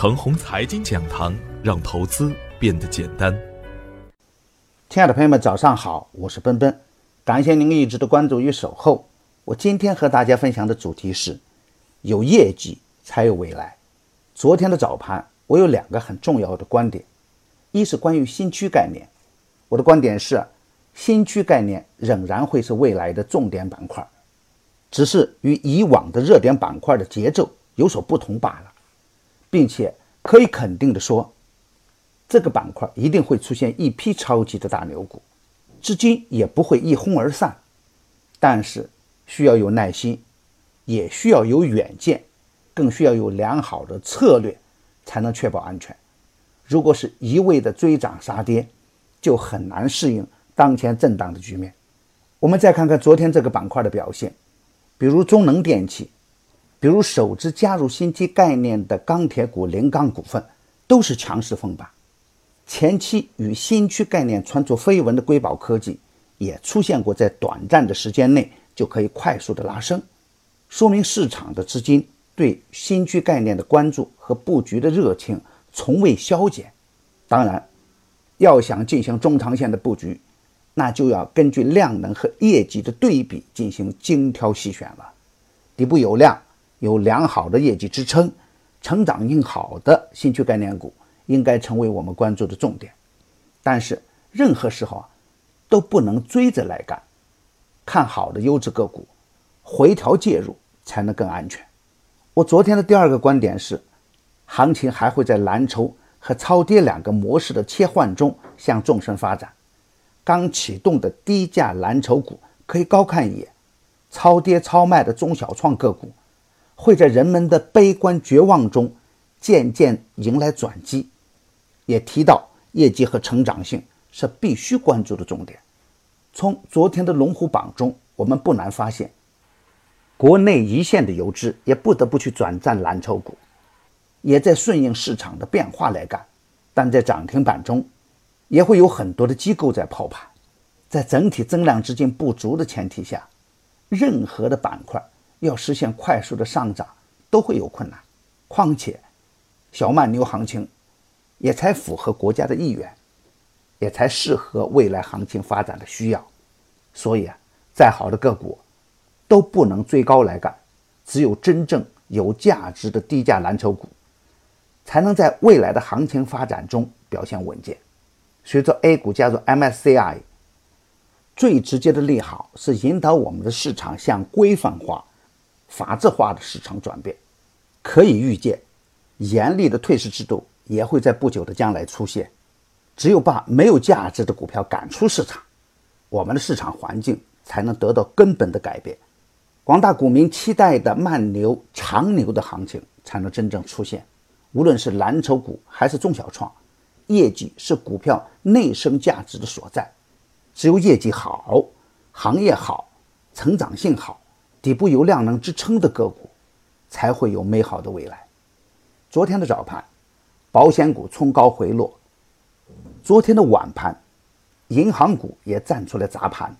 程红财经讲堂，让投资变得简单。亲爱的朋友们，早上好，我是奔奔，感谢您一直的关注与守候。我今天和大家分享的主题是：有业绩才有未来。昨天的早盘，我有两个很重要的观点，一是关于新区概念，我的观点是，新区概念仍然会是未来的重点板块，只是与以往的热点板块的节奏有所不同罢了，并且可以肯定的说。这个板块一定会出现一批超级的大牛股，资金也不会一哄而散，但是需要有耐心，也需要有远见，更需要有良好的策略，才能确保安全。如果是一味的追涨杀跌，就很难适应当前震荡的局面。我们再看看昨天这个板块的表现，比如中能电器，比如首支加入新基概念的钢铁股临钢股份，都是强势封板。前期与新区概念传出绯闻的瑰宝科技，也出现过在短暂的时间内就可以快速的拉升，说明市场的资金对新区概念的关注和布局的热情从未消减。当然，要想进行中长线的布局，那就要根据量能和业绩的对比进行精挑细选了。底部有量、有良好的业绩支撑、成长性好的新区概念股。应该成为我们关注的重点，但是任何时候啊，都不能追着来干。看好的优质个股，回调介入才能更安全。我昨天的第二个观点是，行情还会在蓝筹和超跌两个模式的切换中向纵深发展。刚启动的低价蓝筹股可以高看一眼，超跌超卖的中小创个股会在人们的悲观绝望中渐渐迎来转机。也提到业绩和成长性是必须关注的重点。从昨天的龙虎榜中，我们不难发现，国内一线的游资也不得不去转战蓝筹股，也在顺应市场的变化来干。但在涨停板中，也会有很多的机构在抛盘。在整体增量资金不足的前提下，任何的板块要实现快速的上涨都会有困难。况且，小慢牛行情。也才符合国家的意愿，也才适合未来行情发展的需要。所以啊，再好的个股都不能追高来干，只有真正有价值的低价蓝筹股，才能在未来的行情发展中表现稳健。随着 A 股加入 MSCI，最直接的利好是引导我们的市场向规范化、法治化的市场转变。可以预见，严厉的退市制度。也会在不久的将来出现。只有把没有价值的股票赶出市场，我们的市场环境才能得到根本的改变，广大股民期待的慢牛、长牛的行情才能真正出现。无论是蓝筹股还是中小创，业绩是股票内生价值的所在。只有业绩好、行业好、成长性好、底部有量能支撑的个股，才会有美好的未来。昨天的早盘。保险股冲高回落，昨天的晚盘，银行股也站出来砸盘。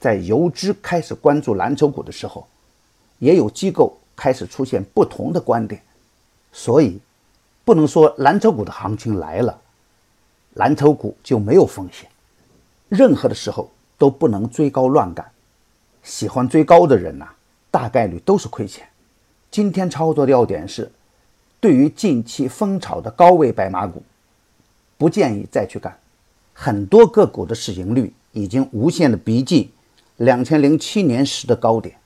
在游资开始关注蓝筹股的时候，也有机构开始出现不同的观点。所以，不能说蓝筹股的行情来了，蓝筹股就没有风险。任何的时候都不能追高乱干。喜欢追高的人呐，大概率都是亏钱。今天操作的要点是。对于近期风炒的高位白马股，不建议再去干。很多个股的市盈率已经无限的逼近两千零七年时的高点，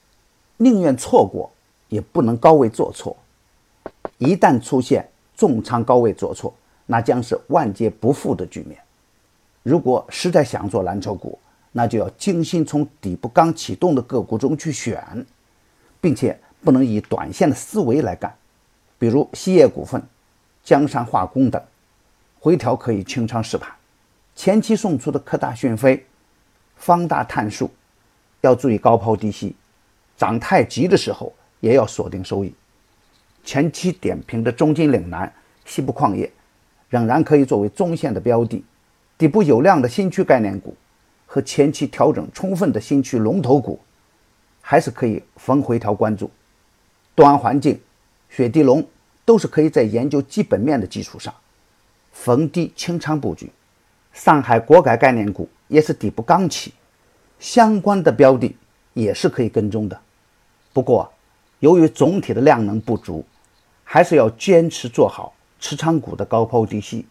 宁愿错过也不能高位做错。一旦出现重仓高位做错，那将是万劫不复的局面。如果实在想做蓝筹股，那就要精心从底部刚启动的个股中去选，并且不能以短线的思维来干。比如锡业股份、江山化工等，回调可以清仓试盘。前期送出的科大讯飞、方大碳素，要注意高抛低吸，涨太急的时候也要锁定收益。前期点评的中金岭南、西部矿业，仍然可以作为中线的标的。底部有量的新区概念股和前期调整充分的新区龙头股，还是可以逢回调关注。端环境。雪地龙、都是可以在研究基本面的基础上逢低清仓布局。上海国改概念股也是底部刚起，相关的标的也是可以跟踪的。不过，由于总体的量能不足，还是要坚持做好持仓股的高抛低吸，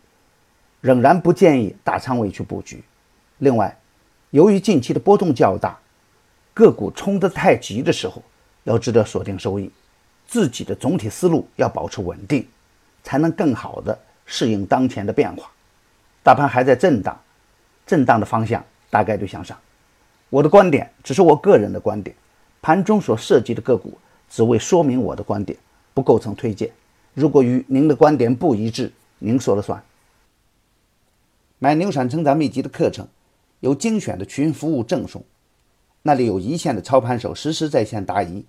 仍然不建议大仓位去布局。另外，由于近期的波动较大，个股冲得太急的时候，要值得锁定收益。自己的总体思路要保持稳定，才能更好的适应当前的变化。大盘还在震荡，震荡的方向大概率向上。我的观点只是我个人的观点，盘中所涉及的个股只为说明我的观点，不构成推荐。如果与您的观点不一致，您说了算。买牛产成长秘籍的课程，有精选的群服务赠送，那里有一线的操盘手实时在线答疑，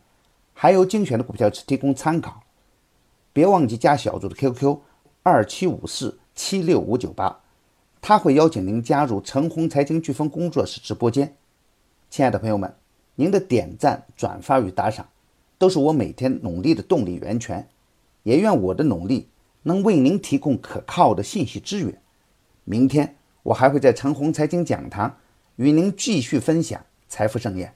还有精选的股票提供参考。别忘记加小组的 QQ：二七五四七六五九八。他会邀请您加入陈红财经飓风工作室直播间。亲爱的朋友们，您的点赞、转发与打赏，都是我每天努力的动力源泉。也愿我的努力能为您提供可靠的信息资源。明天我还会在陈红财经讲堂与您继续分享财富盛宴。